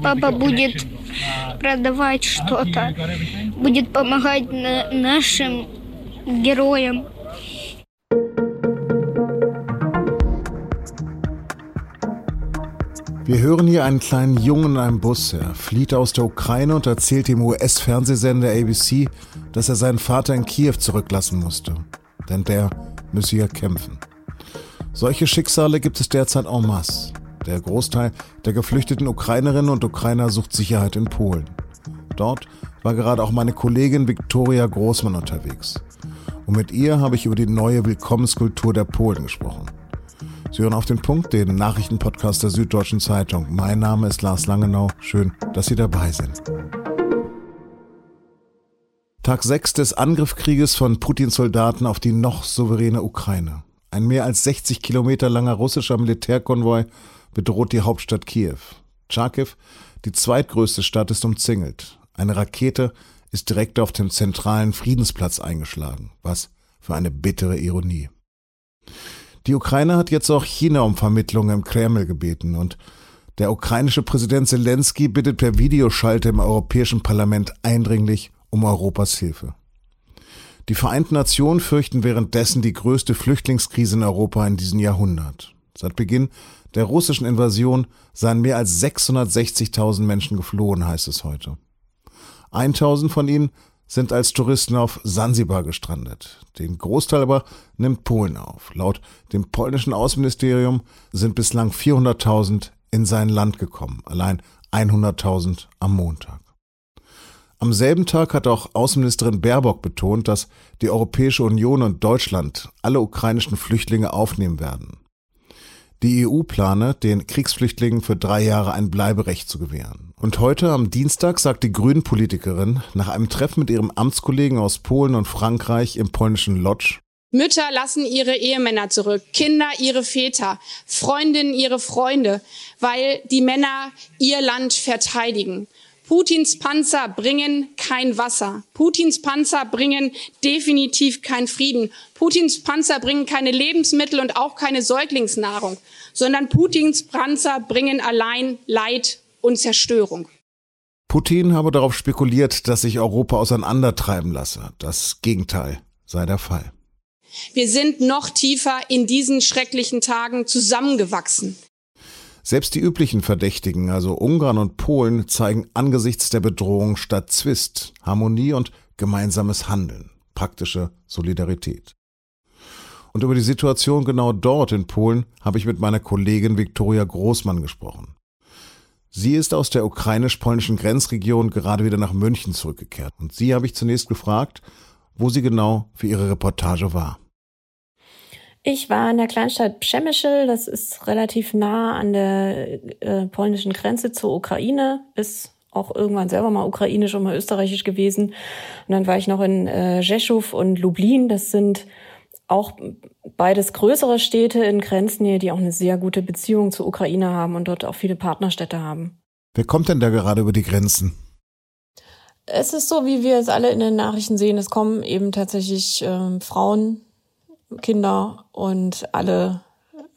папа будет продавать что-то, будет помогать нашим героям. Wir hören hier einen kleinen Jungen in einem Bus. Er flieht aus der Ukraine und erzählt dem US-Fernsehsender ABC, dass er seinen Vater in Kiew zurücklassen musste. Denn der müsse ja kämpfen. Solche Schicksale gibt es derzeit en masse. Der Großteil der geflüchteten Ukrainerinnen und Ukrainer sucht Sicherheit in Polen. Dort war gerade auch meine Kollegin Viktoria Großmann unterwegs. Und mit ihr habe ich über die neue Willkommenskultur der Polen gesprochen. Sie hören auf den Punkt, den Nachrichtenpodcast der Süddeutschen Zeitung. Mein Name ist Lars Langenau. Schön, dass Sie dabei sind. Tag 6 des Angriffskrieges von Putins Soldaten auf die noch souveräne Ukraine. Ein mehr als 60 Kilometer langer russischer Militärkonvoi bedroht die Hauptstadt Kiew. Charkiw, die zweitgrößte Stadt, ist umzingelt. Eine Rakete ist direkt auf dem zentralen Friedensplatz eingeschlagen. Was für eine bittere Ironie. Die Ukraine hat jetzt auch China um Vermittlung im Kreml gebeten und der ukrainische Präsident Zelensky bittet per Videoschalte im Europäischen Parlament eindringlich um Europas Hilfe. Die Vereinten Nationen fürchten währenddessen die größte Flüchtlingskrise in Europa in diesem Jahrhundert. Seit Beginn der russischen Invasion seien mehr als 660.000 Menschen geflohen, heißt es heute. 1000 von ihnen sind als Touristen auf Sansibar gestrandet. Den Großteil aber nimmt Polen auf. Laut dem polnischen Außenministerium sind bislang 400.000 in sein Land gekommen, allein 100.000 am Montag. Am selben Tag hat auch Außenministerin Baerbock betont, dass die Europäische Union und Deutschland alle ukrainischen Flüchtlinge aufnehmen werden. Die EU plane, den Kriegsflüchtlingen für drei Jahre ein Bleiberecht zu gewähren. Und heute am Dienstag sagt die Grünen-Politikerin nach einem Treffen mit ihrem Amtskollegen aus Polen und Frankreich im polnischen Lodz, Mütter lassen ihre Ehemänner zurück, Kinder ihre Väter, Freundinnen ihre Freunde, weil die Männer ihr Land verteidigen. Putins Panzer bringen kein Wasser. Putins Panzer bringen definitiv keinen Frieden. Putins Panzer bringen keine Lebensmittel und auch keine Säuglingsnahrung, sondern Putins Panzer bringen allein Leid und Zerstörung. Putin habe darauf spekuliert, dass sich Europa auseinandertreiben lasse. Das Gegenteil sei der Fall. Wir sind noch tiefer in diesen schrecklichen Tagen zusammengewachsen. Selbst die üblichen Verdächtigen, also Ungarn und Polen, zeigen angesichts der Bedrohung statt Zwist Harmonie und gemeinsames Handeln, praktische Solidarität. Und über die Situation genau dort in Polen habe ich mit meiner Kollegin Viktoria Großmann gesprochen. Sie ist aus der ukrainisch-polnischen Grenzregion gerade wieder nach München zurückgekehrt. Und sie habe ich zunächst gefragt, wo sie genau für ihre Reportage war. Ich war in der Kleinstadt Przemyśl, das ist relativ nah an der äh, polnischen Grenze zur Ukraine, ist auch irgendwann selber mal ukrainisch und mal österreichisch gewesen. Und dann war ich noch in äh, Rzeszów und Lublin, das sind auch beides größere Städte in Grenznähe, die auch eine sehr gute Beziehung zur Ukraine haben und dort auch viele Partnerstädte haben. Wer kommt denn da gerade über die Grenzen? Es ist so, wie wir es alle in den Nachrichten sehen. Es kommen eben tatsächlich äh, Frauen Kinder und alle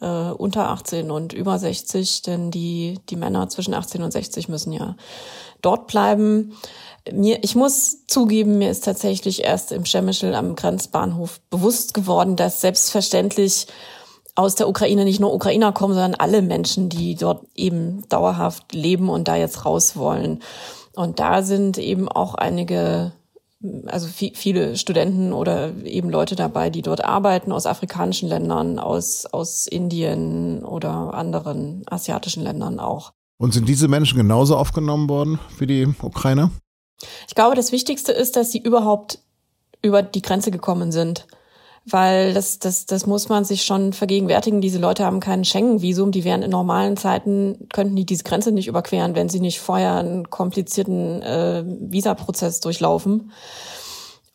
äh, unter 18 und über 60, denn die, die Männer zwischen 18 und 60 müssen ja dort bleiben. Mir, ich muss zugeben, mir ist tatsächlich erst im Schemischel am Grenzbahnhof bewusst geworden, dass selbstverständlich aus der Ukraine nicht nur Ukrainer kommen, sondern alle Menschen, die dort eben dauerhaft leben und da jetzt raus wollen. Und da sind eben auch einige also viele Studenten oder eben Leute dabei, die dort arbeiten aus afrikanischen Ländern, aus, aus Indien oder anderen asiatischen Ländern auch. Und sind diese Menschen genauso aufgenommen worden wie die Ukrainer? Ich glaube, das Wichtigste ist, dass sie überhaupt über die Grenze gekommen sind weil das, das, das muss man sich schon vergegenwärtigen. Diese Leute haben kein Schengen-Visum, die wären in normalen Zeiten, könnten die diese Grenze nicht überqueren, wenn sie nicht vorher einen komplizierten äh, Visaprozess durchlaufen.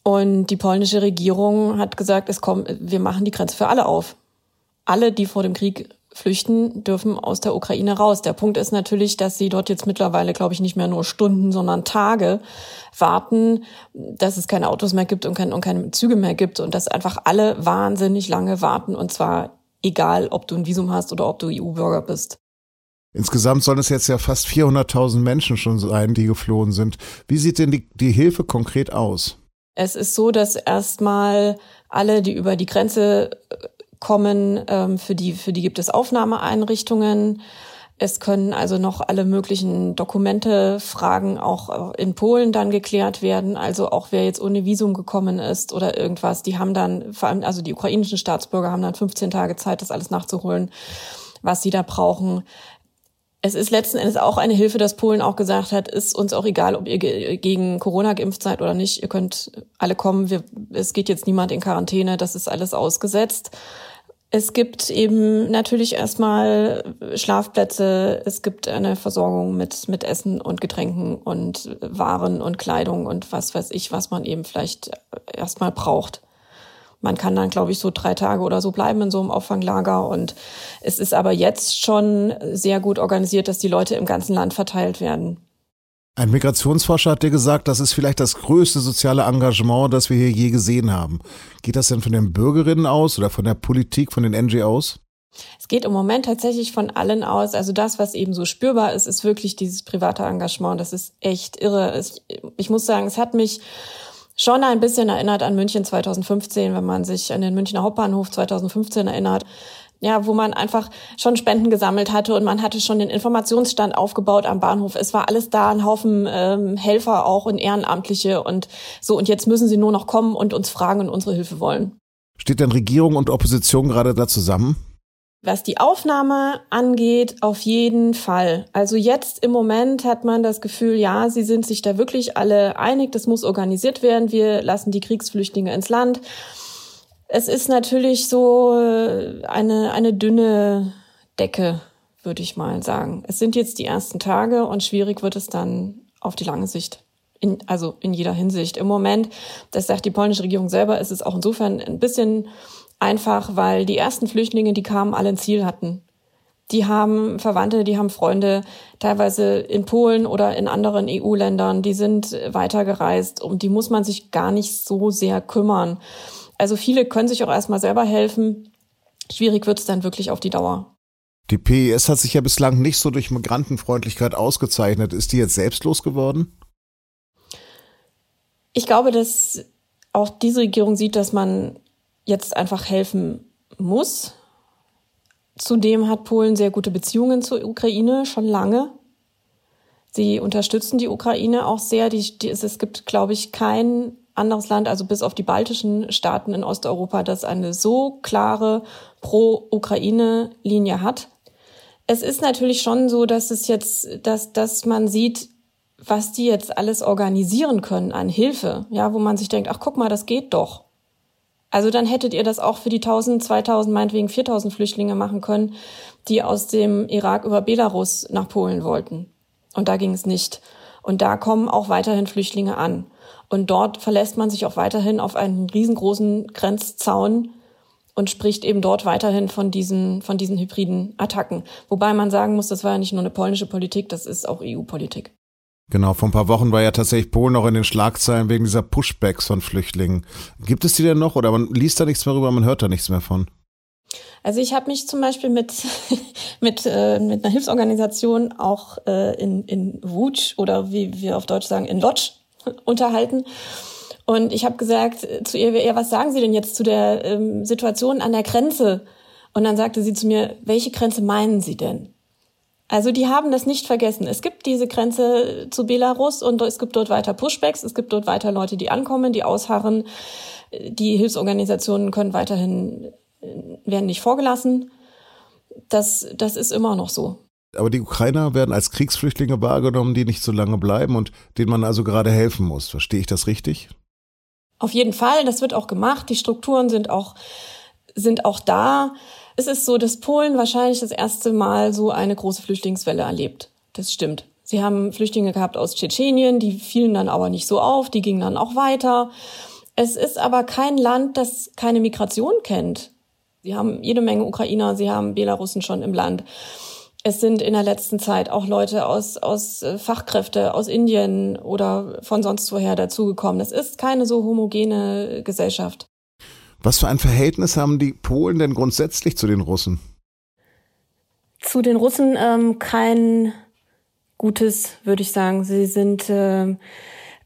Und die polnische Regierung hat gesagt, es kommt, wir machen die Grenze für alle auf. Alle, die vor dem Krieg flüchten, dürfen aus der Ukraine raus. Der Punkt ist natürlich, dass sie dort jetzt mittlerweile, glaube ich, nicht mehr nur Stunden, sondern Tage warten, dass es keine Autos mehr gibt und, kein, und keine Züge mehr gibt und dass einfach alle wahnsinnig lange warten und zwar egal, ob du ein Visum hast oder ob du EU-Bürger bist. Insgesamt sollen es jetzt ja fast 400.000 Menschen schon sein, die geflohen sind. Wie sieht denn die, die Hilfe konkret aus? Es ist so, dass erstmal alle, die über die Grenze kommen, ähm, für die, für die gibt es Aufnahmeeinrichtungen. Es können also noch alle möglichen Dokumente, Fragen auch in Polen dann geklärt werden. Also auch wer jetzt ohne Visum gekommen ist oder irgendwas, die haben dann, vor allem, also die ukrainischen Staatsbürger haben dann 15 Tage Zeit, das alles nachzuholen, was sie da brauchen. Es ist letzten Endes auch eine Hilfe, dass Polen auch gesagt hat, ist uns auch egal, ob ihr gegen Corona geimpft seid oder nicht. Ihr könnt alle kommen. Wir, es geht jetzt niemand in Quarantäne. Das ist alles ausgesetzt. Es gibt eben natürlich erstmal Schlafplätze, es gibt eine Versorgung mit, mit Essen und Getränken und Waren und Kleidung und was weiß ich, was man eben vielleicht erstmal braucht. Man kann dann, glaube ich, so drei Tage oder so bleiben in so einem Auffanglager. Und es ist aber jetzt schon sehr gut organisiert, dass die Leute im ganzen Land verteilt werden. Ein Migrationsforscher hat dir gesagt, das ist vielleicht das größte soziale Engagement, das wir hier je gesehen haben. Geht das denn von den Bürgerinnen aus oder von der Politik, von den NGOs? Es geht im Moment tatsächlich von allen aus. Also das, was eben so spürbar ist, ist wirklich dieses private Engagement. Das ist echt irre. Ich, ich muss sagen, es hat mich schon ein bisschen erinnert an München 2015, wenn man sich an den Münchner Hauptbahnhof 2015 erinnert ja, wo man einfach schon Spenden gesammelt hatte und man hatte schon den Informationsstand aufgebaut am Bahnhof. Es war alles da, ein Haufen ähm, Helfer auch und Ehrenamtliche und so. Und jetzt müssen sie nur noch kommen und uns fragen und unsere Hilfe wollen. Steht denn Regierung und Opposition gerade da zusammen? Was die Aufnahme angeht, auf jeden Fall. Also jetzt im Moment hat man das Gefühl, ja, sie sind sich da wirklich alle einig, das muss organisiert werden. Wir lassen die Kriegsflüchtlinge ins Land. Es ist natürlich so äh, eine, eine dünne Decke, würde ich mal sagen. Es sind jetzt die ersten Tage und schwierig wird es dann auf die lange Sicht. In, also in jeder Hinsicht. Im Moment, das sagt die polnische Regierung selber, ist es auch insofern ein bisschen einfach, weil die ersten Flüchtlinge, die kamen, alle ein Ziel hatten. Die haben Verwandte, die haben Freunde, teilweise in Polen oder in anderen EU-Ländern, die sind weitergereist, um die muss man sich gar nicht so sehr kümmern. Also viele können sich auch erstmal selber helfen. Schwierig wird es dann wirklich auf die Dauer. Die PES hat sich ja bislang nicht so durch Migrantenfreundlichkeit ausgezeichnet. Ist die jetzt selbstlos geworden? Ich glaube, dass auch diese Regierung sieht, dass man jetzt einfach helfen muss. Zudem hat Polen sehr gute Beziehungen zur Ukraine, schon lange. Sie unterstützen die Ukraine auch sehr. Die, die, es gibt, glaube ich, kein anderes Land, also bis auf die baltischen Staaten in Osteuropa, das eine so klare Pro-Ukraine-Linie hat. Es ist natürlich schon so, dass es jetzt, dass, dass man sieht, was die jetzt alles organisieren können an Hilfe, ja, wo man sich denkt, ach guck mal, das geht doch. Also dann hättet ihr das auch für die 1000, 2000, meinetwegen 4000 Flüchtlinge machen können, die aus dem Irak über Belarus nach Polen wollten. Und da ging es nicht. Und da kommen auch weiterhin Flüchtlinge an. Und dort verlässt man sich auch weiterhin auf einen riesengroßen Grenzzaun und spricht eben dort weiterhin von diesen, von diesen hybriden Attacken. Wobei man sagen muss, das war ja nicht nur eine polnische Politik, das ist auch EU-Politik. Genau, vor ein paar Wochen war ja tatsächlich Polen noch in den Schlagzeilen wegen dieser Pushbacks von Flüchtlingen. Gibt es die denn noch oder man liest da nichts mehr rüber, man hört da nichts mehr von? Also ich habe mich zum Beispiel mit, mit, äh, mit einer Hilfsorganisation auch äh, in, in Wutsch oder wie wir auf Deutsch sagen, in Lodz unterhalten. Und ich habe gesagt zu ihr, ja, was sagen Sie denn jetzt zu der ähm, Situation an der Grenze? Und dann sagte sie zu mir, welche Grenze meinen Sie denn? Also die haben das nicht vergessen. Es gibt diese Grenze zu Belarus und es gibt dort weiter Pushbacks, es gibt dort weiter Leute, die ankommen, die ausharren. Die Hilfsorganisationen können weiterhin, äh, werden nicht vorgelassen. Das, das ist immer noch so. Aber die Ukrainer werden als Kriegsflüchtlinge wahrgenommen, die nicht so lange bleiben und denen man also gerade helfen muss. Verstehe ich das richtig? Auf jeden Fall, das wird auch gemacht. Die Strukturen sind auch, sind auch da. Es ist so, dass Polen wahrscheinlich das erste Mal so eine große Flüchtlingswelle erlebt. Das stimmt. Sie haben Flüchtlinge gehabt aus Tschetschenien, die fielen dann aber nicht so auf, die gingen dann auch weiter. Es ist aber kein Land, das keine Migration kennt. Sie haben jede Menge Ukrainer, sie haben Belarusen schon im Land. Es sind in der letzten Zeit auch Leute aus, aus äh, Fachkräfte aus Indien oder von sonst woher dazugekommen. Das ist keine so homogene Gesellschaft. Was für ein Verhältnis haben die Polen denn grundsätzlich zu den Russen? Zu den Russen ähm, kein gutes, würde ich sagen. Sie sind äh,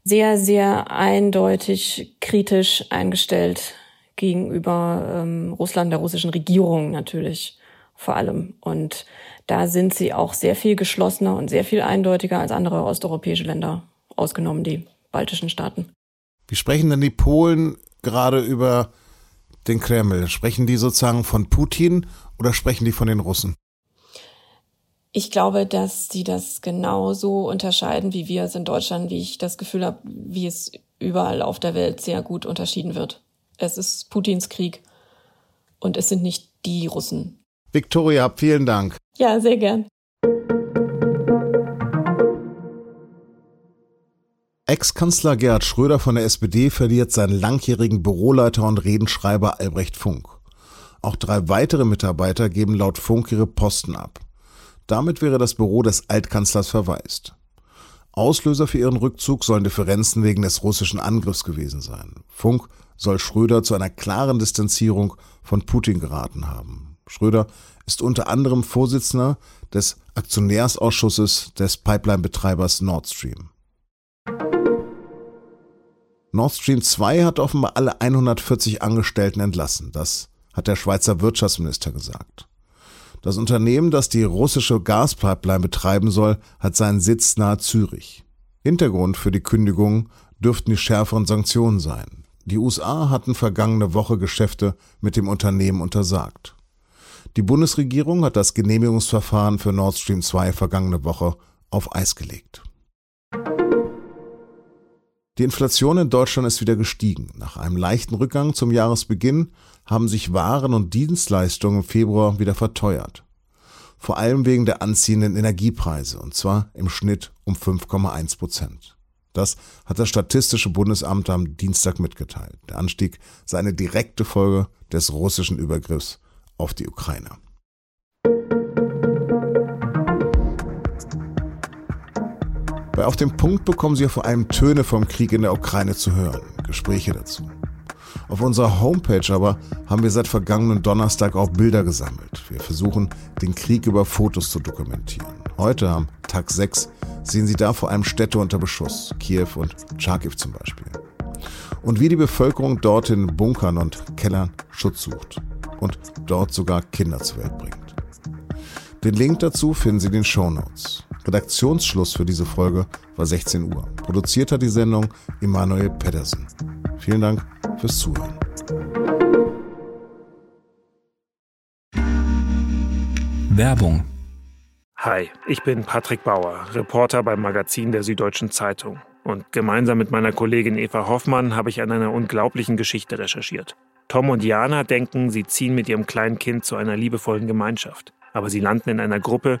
sehr, sehr eindeutig kritisch eingestellt gegenüber ähm, Russland, der russischen Regierung natürlich vor allem. Und da sind sie auch sehr viel geschlossener und sehr viel eindeutiger als andere osteuropäische Länder, ausgenommen die baltischen Staaten. Wie sprechen denn die Polen gerade über den Kreml? Sprechen die sozusagen von Putin oder sprechen die von den Russen? Ich glaube, dass sie das genauso unterscheiden, wie wir es in Deutschland, wie ich das Gefühl habe, wie es überall auf der Welt sehr gut unterschieden wird. Es ist Putins Krieg und es sind nicht die Russen. Viktoria, vielen Dank. Ja, sehr gern. Ex-Kanzler Gerhard Schröder von der SPD verliert seinen langjährigen Büroleiter und Redenschreiber Albrecht Funk. Auch drei weitere Mitarbeiter geben laut Funk ihre Posten ab. Damit wäre das Büro des Altkanzlers verwaist. Auslöser für ihren Rückzug sollen Differenzen wegen des russischen Angriffs gewesen sein. Funk soll Schröder zu einer klaren Distanzierung von Putin geraten haben. Schröder ist unter anderem Vorsitzender des Aktionärsausschusses des Pipeline-Betreibers Nord Stream. Nord Stream 2 hat offenbar alle 140 Angestellten entlassen. Das hat der Schweizer Wirtschaftsminister gesagt. Das Unternehmen, das die russische Gaspipeline betreiben soll, hat seinen Sitz nahe Zürich. Hintergrund für die Kündigung dürften die schärferen Sanktionen sein. Die USA hatten vergangene Woche Geschäfte mit dem Unternehmen untersagt. Die Bundesregierung hat das Genehmigungsverfahren für Nord Stream 2 vergangene Woche auf Eis gelegt. Die Inflation in Deutschland ist wieder gestiegen. Nach einem leichten Rückgang zum Jahresbeginn haben sich Waren und Dienstleistungen im Februar wieder verteuert. Vor allem wegen der anziehenden Energiepreise, und zwar im Schnitt um 5,1 Prozent. Das hat das Statistische Bundesamt am Dienstag mitgeteilt. Der Anstieg sei eine direkte Folge des russischen Übergriffs auf die Ukraine. Bei Auf dem Punkt bekommen Sie ja vor allem Töne vom Krieg in der Ukraine zu hören, Gespräche dazu. Auf unserer Homepage aber haben wir seit vergangenen Donnerstag auch Bilder gesammelt. Wir versuchen, den Krieg über Fotos zu dokumentieren. Heute am Tag 6 sehen Sie da vor allem Städte unter Beschuss, Kiew und Charkiw zum Beispiel. Und wie die Bevölkerung dort in Bunkern und Kellern Schutz sucht und dort sogar Kinder zur Welt bringt. Den Link dazu finden Sie in den Show Notes. Redaktionsschluss für diese Folge war 16 Uhr. Produziert hat die Sendung Emanuel Pedersen. Vielen Dank fürs Zuhören. Werbung. Hi, ich bin Patrick Bauer, Reporter beim Magazin der Süddeutschen Zeitung. Und gemeinsam mit meiner Kollegin Eva Hoffmann habe ich an einer unglaublichen Geschichte recherchiert. Tom und Jana denken, sie ziehen mit ihrem kleinen Kind zu einer liebevollen Gemeinschaft. Aber sie landen in einer Gruppe,